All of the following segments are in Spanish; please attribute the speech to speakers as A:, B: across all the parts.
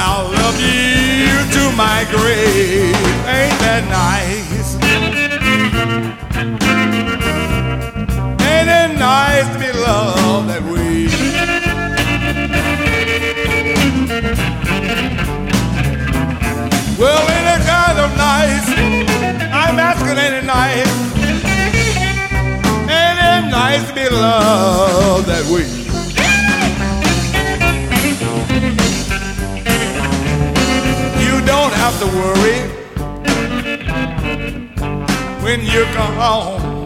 A: I'll love you to my grave. Ain't that nice? Ain't it nice to be loved that way? Well, ain't it kind of nice? I'm asking, ain't it nice? Ain't it nice to be loved that way? Have to worry when you come home.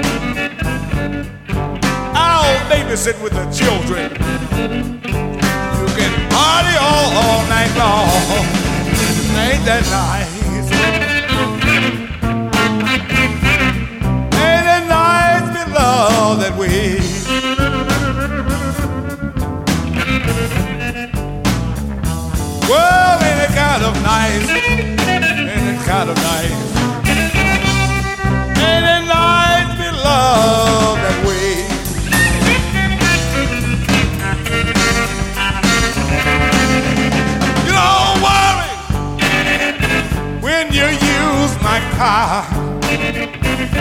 A: I'll babysit with the children. You can party all, all night long. Ain't that nice? Ain't it nice to be that way?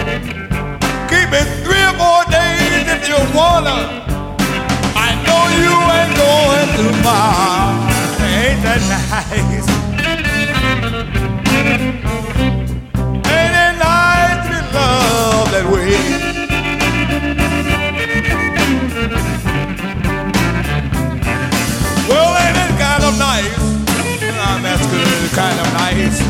A: Keep it three or four days if you wanna. I know you ain't going too far. Ain't that nice? Ain't it nice to be loved that way? Well, ain't it kind of nice? Asking, ain't it kind of nice?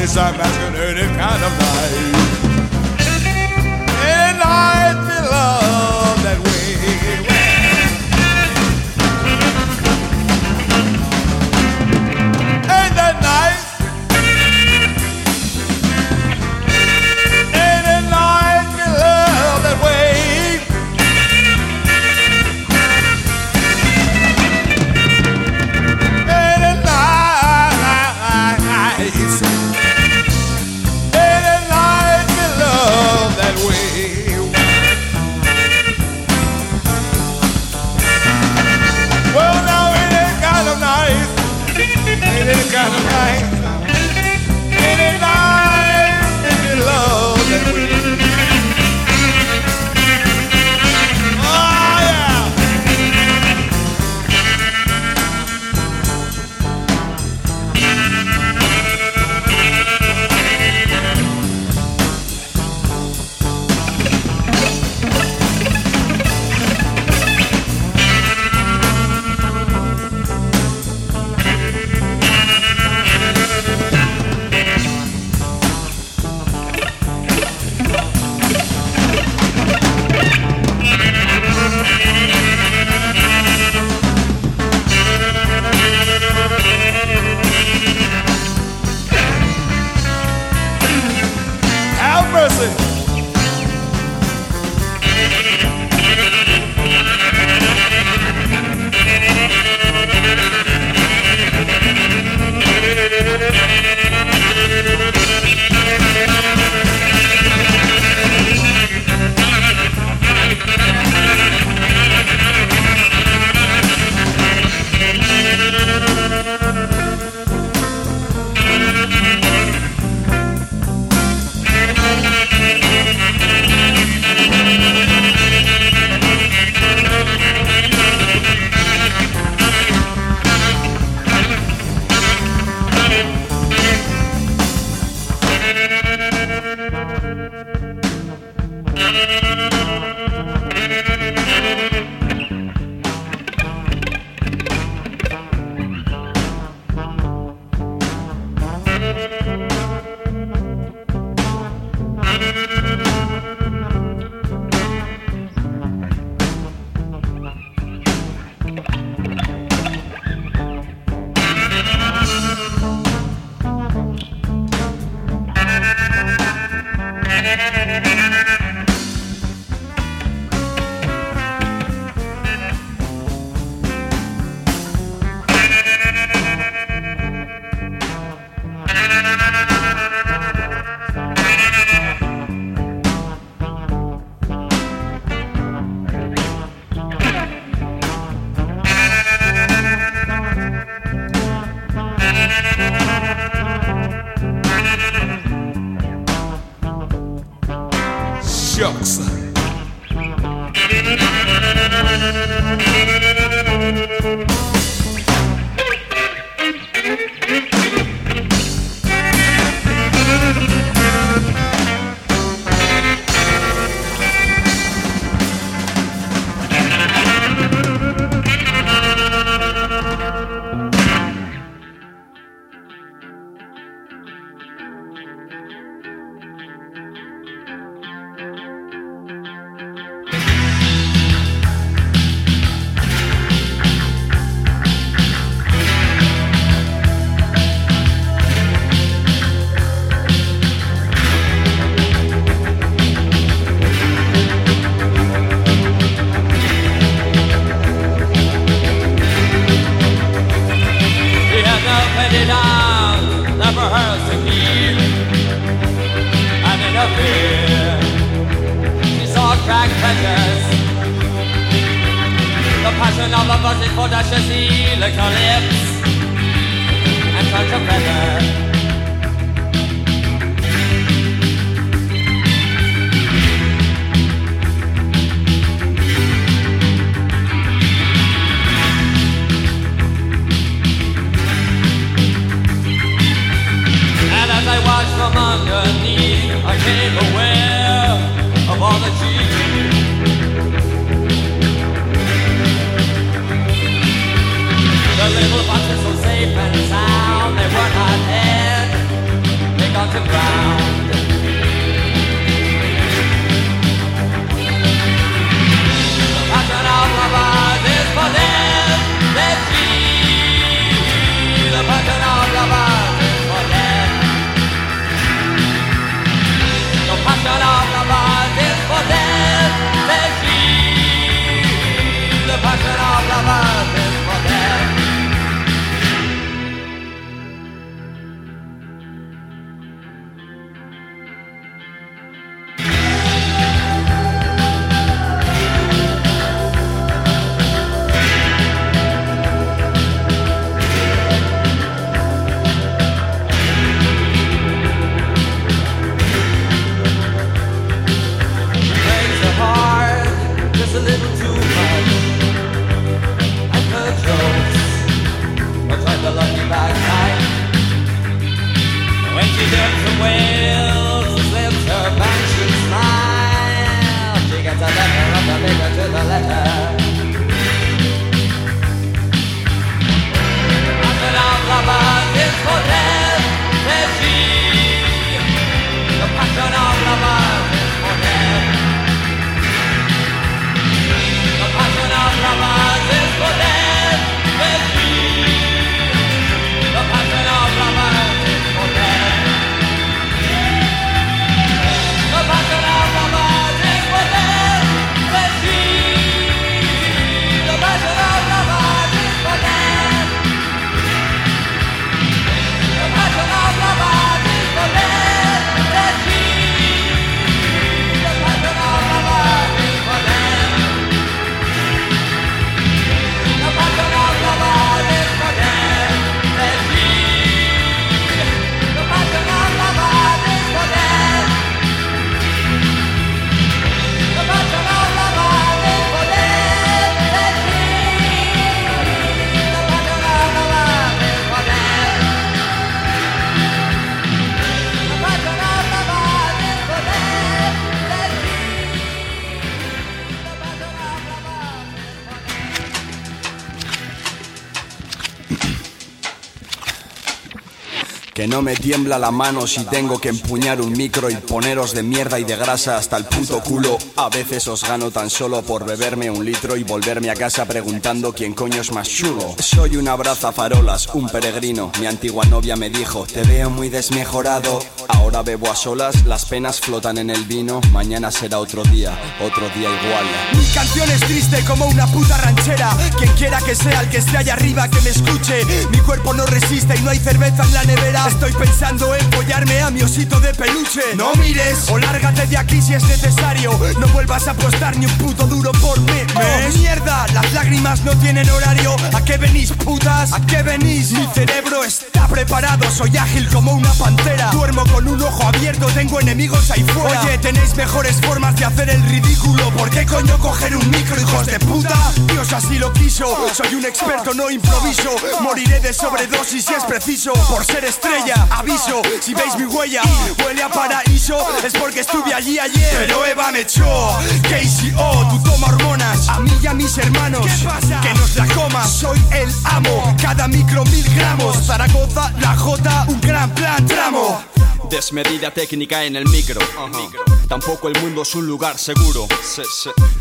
A: place. I'm asking kind of life.
B: Me tiembla la mano si tengo que empuñar un micro y poneros de mierda y de grasa hasta el puto culo. A veces os gano tan solo por beberme un litro y volverme a casa preguntando quién coño es más chulo. Soy un abraza farolas, un peregrino. Mi antigua novia me dijo, te veo muy desmejorado. Ahora bebo a solas, las penas flotan en el vino. Mañana será otro día, otro día igual.
C: Mi canción es triste como una puta ranchera. Quien quiera que sea el que esté allá arriba que me escuche. Mi cuerpo no resiste y no hay cerveza en la nevera. Estoy pensando en follarme a mi osito de peluche. No mires o lárgate de aquí si es necesario. No vuelvas a apostar ni un puto duro por mí. ¡Oh, mierda! Las lágrimas no tienen horario. ¿A qué venís, putas? ¿A qué venís? Mi cerebro está preparado. Soy ágil como una pantera. Duermo con un ojo abierto. Tengo enemigos ahí fuera. Oye, tenéis mejores formas de hacer el ridículo. ¿Por qué coño coger un micro, hijos de puta? Dios así lo quiso. Soy un experto, no improviso. Moriré de sobredosis si es preciso. Por ser estrella, aviso. Si veis mi huella, huele a paraíso. Es porque estuve allí ayer. Pero Eva me echó. KCO, tú toma hormonas. A mí y a mis hermanos. ¿Qué pasa? Que nos la comas. Soy el amo. Cada micro mil gramos. Zaragoza, la J, un gran plan, tramo.
D: Desmedida técnica en el micro. Tampoco el mundo es un lugar seguro.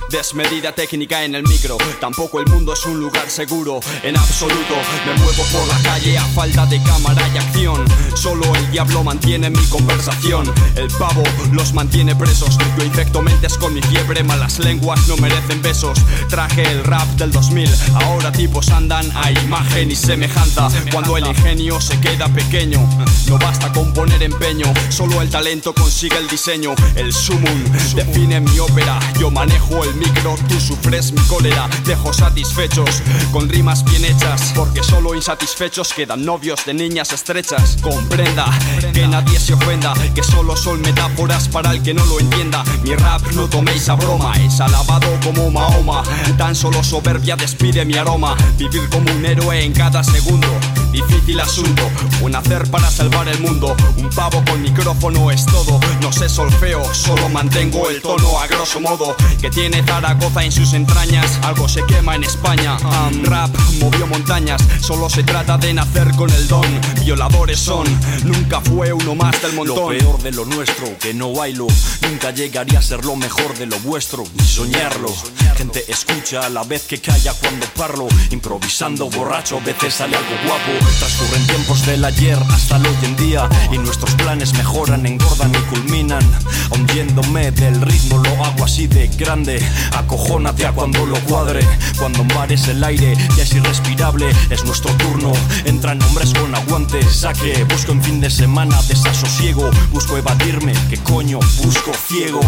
D: Desmedida técnica en el micro. Tampoco el mundo es un lugar seguro. En absoluto, me muevo por la calle a falta de cámara y acción. Solo el diablo mantiene mi conversación. El pavo los mantiene presos. Yo infecto mentes con mi fiebre. Malas lenguas no merecen besos. Traje el rap del 2000. Ahora tipos andan a imagen y semejanza. Cuando el ingenio se queda pequeño, no basta con poner empeño. Solo el talento consigue el diseño. El sumum define mi ópera. Yo manejo el micro, tú sufres mi cólera. Dejo satisfechos con rimas bien hechas. Porque solo insatisfechos quedan novios de niñas estrechas. Comprenda que nadie se ofenda. Que solo son metáforas para el que no lo entienda. Mi rap no toméis a broma. Es alabado como Mahoma. Tan solo soberbia despide mi aroma. Vivir como un héroe en cada segundo. Difícil asunto. Un hacer para salvar el mundo. Un pavo con micrófono es todo. No sé solfeo, solo mantengo el tono a grosso modo. Que tiene Zaragoza en sus entrañas. Algo se quema en España. Rap movió montañas. Solo se trata de nacer con el don. Violadores son. Nunca fue uno más del
E: Lo
D: montón.
E: peor de lo nuestro, que no bailo, nunca llegaría a ser lo mejor de lo vuestro, ni soñarlo. Gente escucha a la vez que calla cuando parlo, improvisando borracho, a veces sale algo guapo. Transcurren tiempos del ayer hasta el hoy en día, y nuestros planes mejoran, engordan y culminan. Hundiéndome del ritmo, lo hago así de grande. Acojónate a cuando lo cuadre, cuando mares el aire ya es irrespirable, es nuestro turno. Entran hombres con aguante, saque, busco en fin de semana desasosiego, busco evadirme, que coño, busco ciego.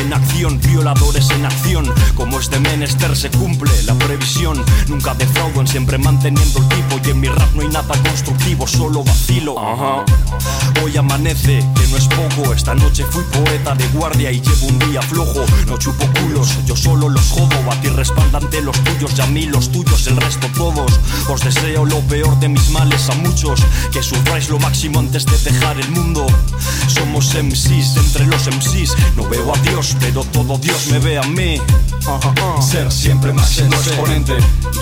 E: En acción, violadores en acción, como este menester se cumple la previsión. Nunca defraudan, siempre manteniendo el tipo, y en mi rap no hay nada constructivo, solo vacilo. Hoy amanece, que no es poco, esta noche fui poeta de guardia y llevo un día flojo. No chupo culos, yo solo los jodo, a ti respaldante los tuyos y a mí los tuyos, el resto todos. Os deseo lo peor de mis males a muchos, que sufráis lo máximo antes de dejar el mundo. Somos MCs entre los MCs, no veo a Dios, pero todo Dios me ve a mí. Ser siempre máximo exponente,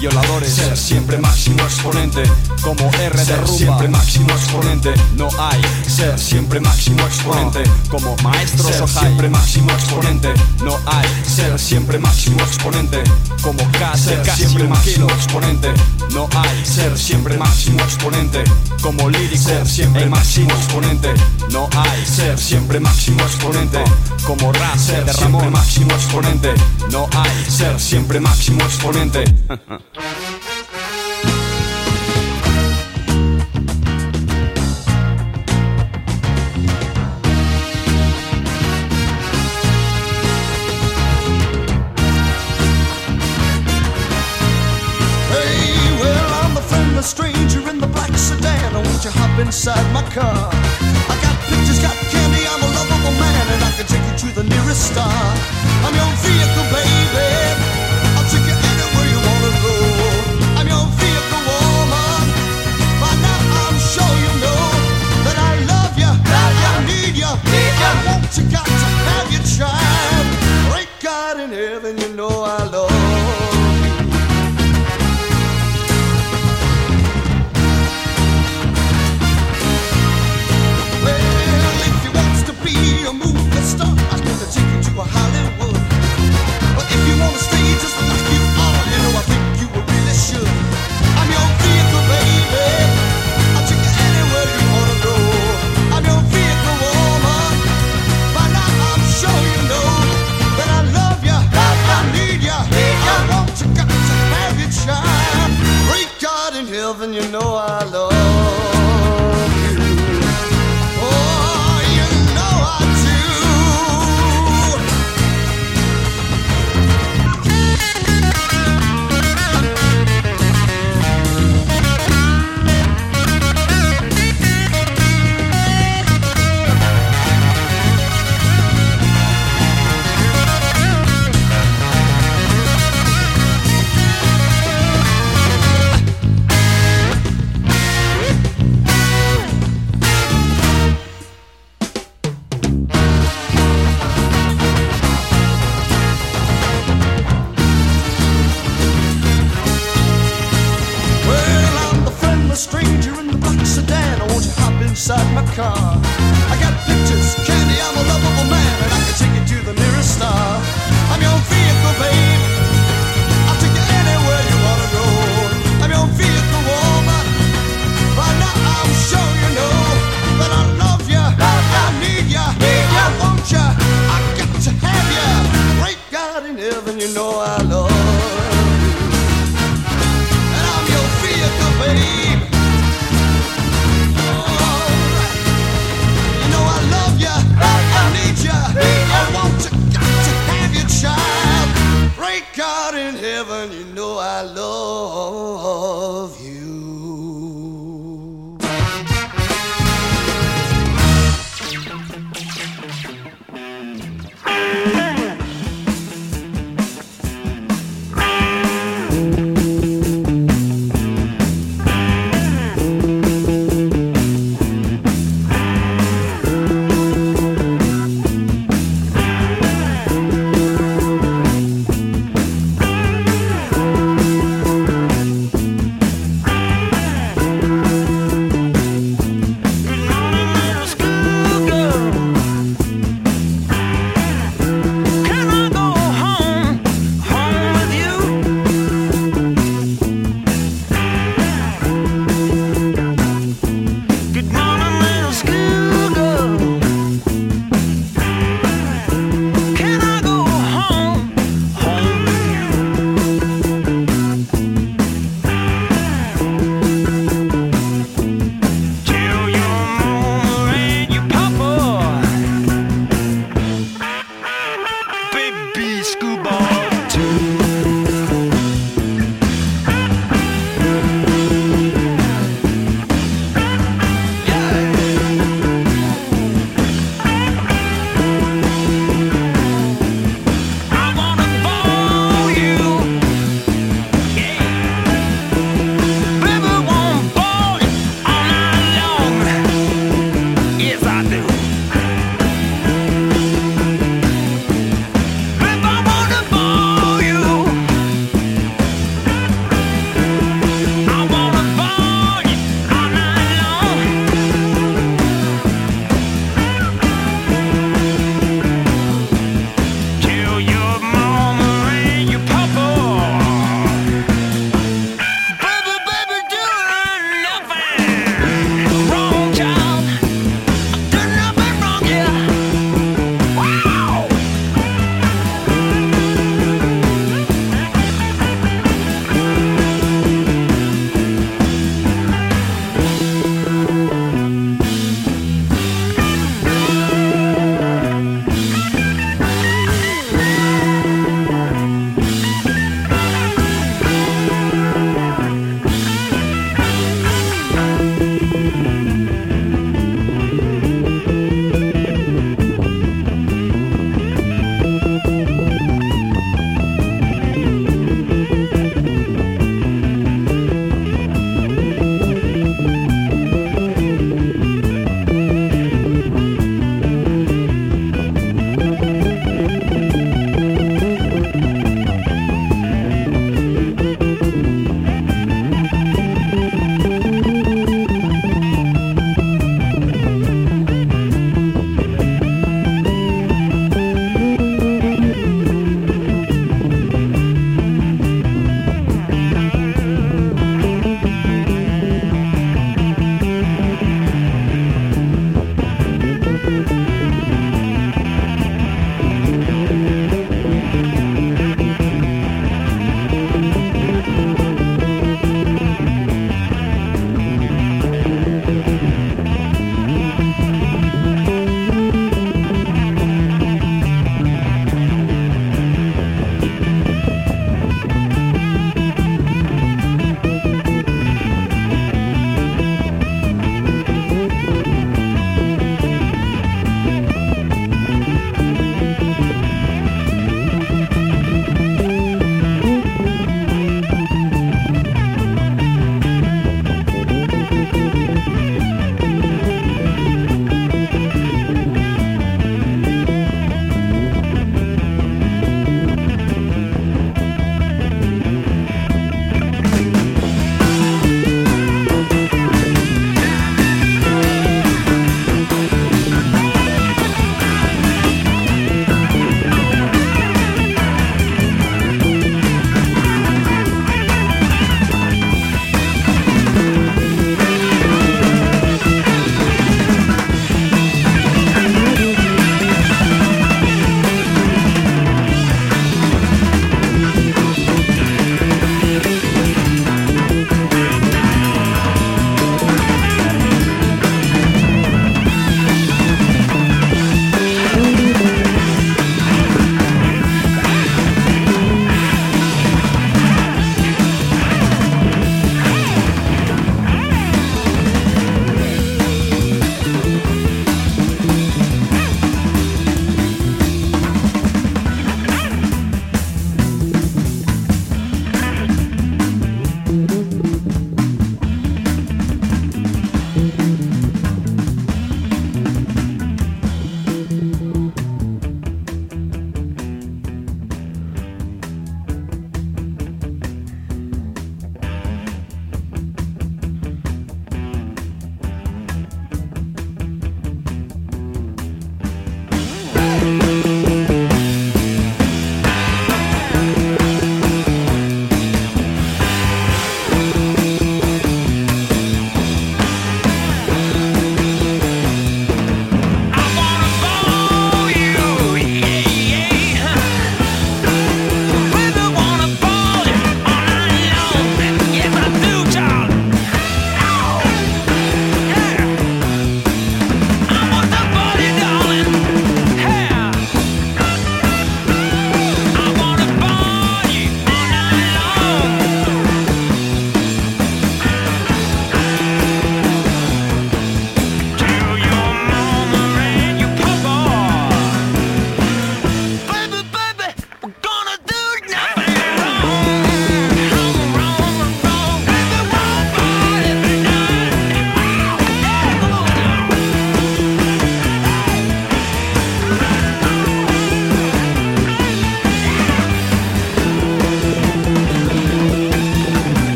D: Violadores.
E: ser siempre máximo exponente,
D: Como R de
E: ser siempre máximo exponente,
D: No hay.
E: ser siempre máximo exponente,
D: Como maestros
E: ser
D: Ojai.
E: siempre máximo exponente,
D: No hay.
E: ser siempre máximo exponente,
D: Como casi,
E: ser
D: casi
E: siempre máximo exponente,
D: No hay.
E: ser siempre máximo exponente,
D: Como lírico.
E: ser siempre máximo exponente,
D: No hay.
E: ser siempre máximo exponente,
D: Como rap
E: ser
D: de
E: siempre
D: Ramón.
E: máximo exponente,
D: No hay.
E: ser siempre máximo exponente.
F: A stranger in the black sedan. I want you hop inside my car? I got pictures, got candy, I'm a lovable man, and I can take you to the nearest star. I'm your vehicle, baby. You